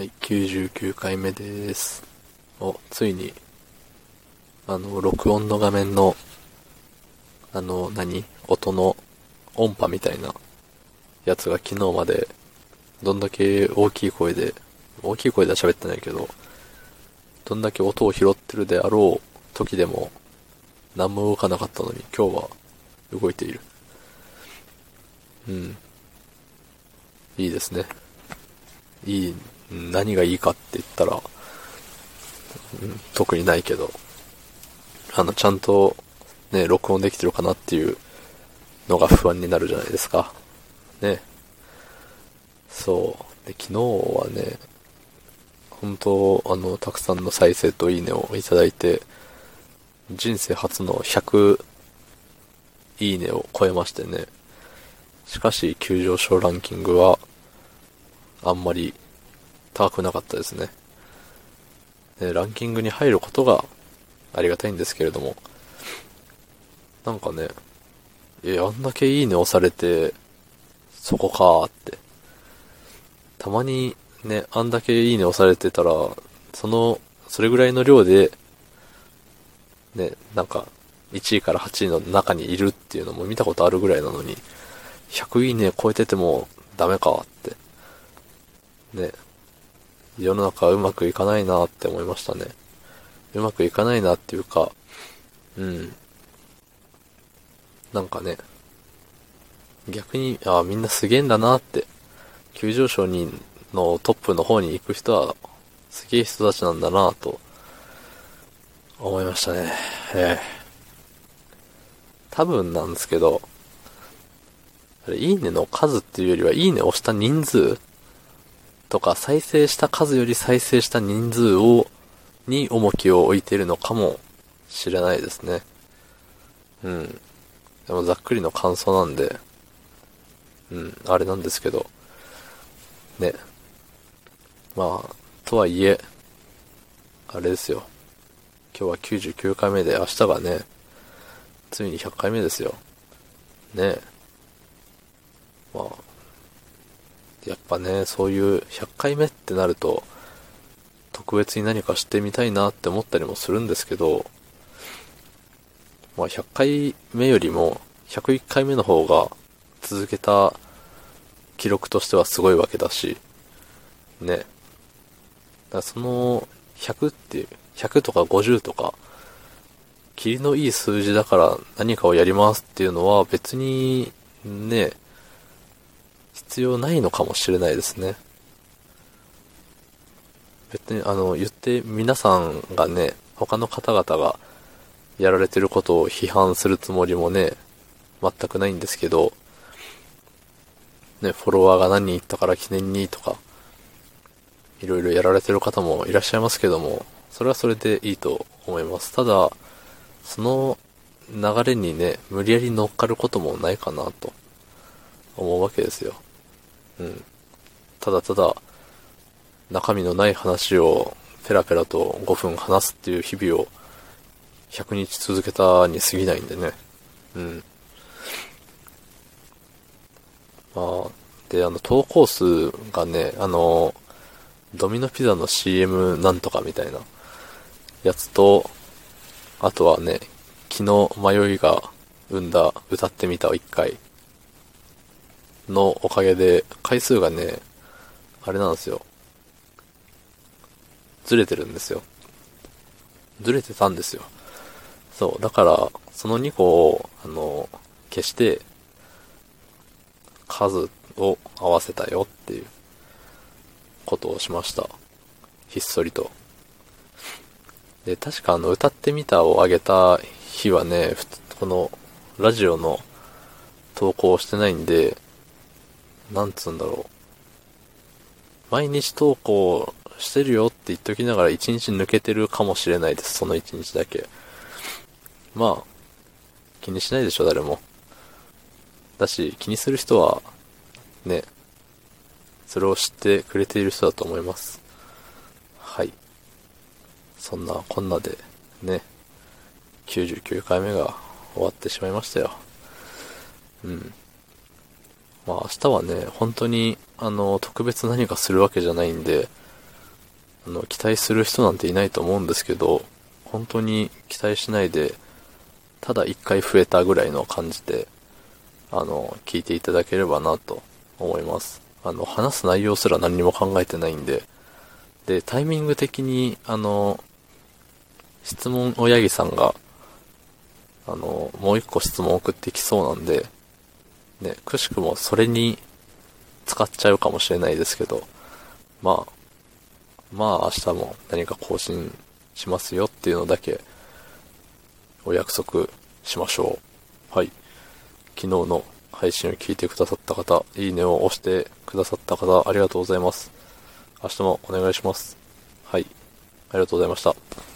はい、99回目です。お、ついに、あの、録音の画面の、あの、何？音の音波みたいなやつが昨日まで、どんだけ大きい声で、大きい声では喋ってないけど、どんだけ音を拾ってるであろう時でも、何も動かなかったのに、今日は動いている。うん。いいですね。いい、何がいいかって言ったら、うん、特にないけど、あの、ちゃんと、ね、録音できてるかなっていうのが不安になるじゃないですか。ね。そう。で、昨日はね、本当あの、たくさんの再生といいねをいただいて、人生初の100いいねを超えましてね。しかし、急上昇ランキングは、あんまり高くなかったですね。ねランキングに入ることがありがたいんですけれども、なんかね、え、あんだけいいね押されて、そこかーって。たまにね、あんだけいいね押されてたら、その、それぐらいの量で、ね、なんか、1位から8位の中にいるっていうのも見たことあるぐらいなのに、100いいね超えててもダメかって。ね。世の中うまくいかないなって思いましたね。うまくいかないなっていうか、うん。なんかね、逆に、ああみんなすげえんだなって、急上昇にのトップの方に行く人は、すげえ人たちなんだなと、思いましたね。ええ多分なんですけど、いいねの数っていうよりは、いいねを押した人数とか、再生した数より再生した人数を、に重きを置いているのかもしれないですね。うん。でもざっくりの感想なんで、うん、あれなんですけど、ね。まあ、とはいえ、あれですよ。今日は99回目で、明日がね、ついに100回目ですよ。ねえまあ、やっぱね、そういう100回目ってなると、特別に何かしてみたいなって思ったりもするんですけど、まあ100回目よりも101回目の方が続けた記録としてはすごいわけだし、ね。だからその100っていう、100とか50とか、霧のいい数字だから何かをやりますっていうのは別にね、必要ないのかもしれないですね。別にあの言って皆さんがね、他の方々がやられてることを批判するつもりもね、全くないんですけど、ね、フォロワーが何人いったから記念にとか、いろいろやられてる方もいらっしゃいますけども、それはそれでいいと思います。ただ、その流れにね、無理やり乗っかることもないかなと思うわけですよ。うん。ただただ、中身のない話をペラペラと5分話すっていう日々を100日続けたに過ぎないんでね。うん。まあ、で、あの、投稿数がね、あの、ドミノピザの CM なんとかみたいなやつと、あとはね、昨日迷いが生んだ歌ってみたを1回のおかげで回数がね、あれなんですよ。ずれてるんですよ。ずれてたんですよ。そう。だから、その2個を、あの、消して、数を合わせたよっていうことをしました。ひっそりと。で、確かあの、歌ってみたを上げた日はね、この、ラジオの投稿をしてないんで、なんつうんだろう。毎日投稿してるよって言っときながら1日抜けてるかもしれないです。その1日だけ。まあ、気にしないでしょ、誰も。だし、気にする人は、ね、それを知ってくれている人だと思います。はい。そんなこんなで、ね、99回目が終わってしまいましたよ。うん。まあ明日はね、本当に、あの、特別何かするわけじゃないんで、あの、期待する人なんていないと思うんですけど、本当に期待しないで、ただ一回増えたぐらいの感じで、あの、聞いていただければなと思います。あの、話す内容すら何にも考えてないんで、で、タイミング的に、あの、質問をヤギさんが、あの、もう一個質問送ってきそうなんで、ね、くしくもそれに使っちゃうかもしれないですけど、まあ、まあ明日も何か更新しますよっていうのだけお約束しましょう。はい。昨日の配信を聞いてくださった方、いいねを押してくださった方、ありがとうございます。明日もお願いします。はい。ありがとうございました。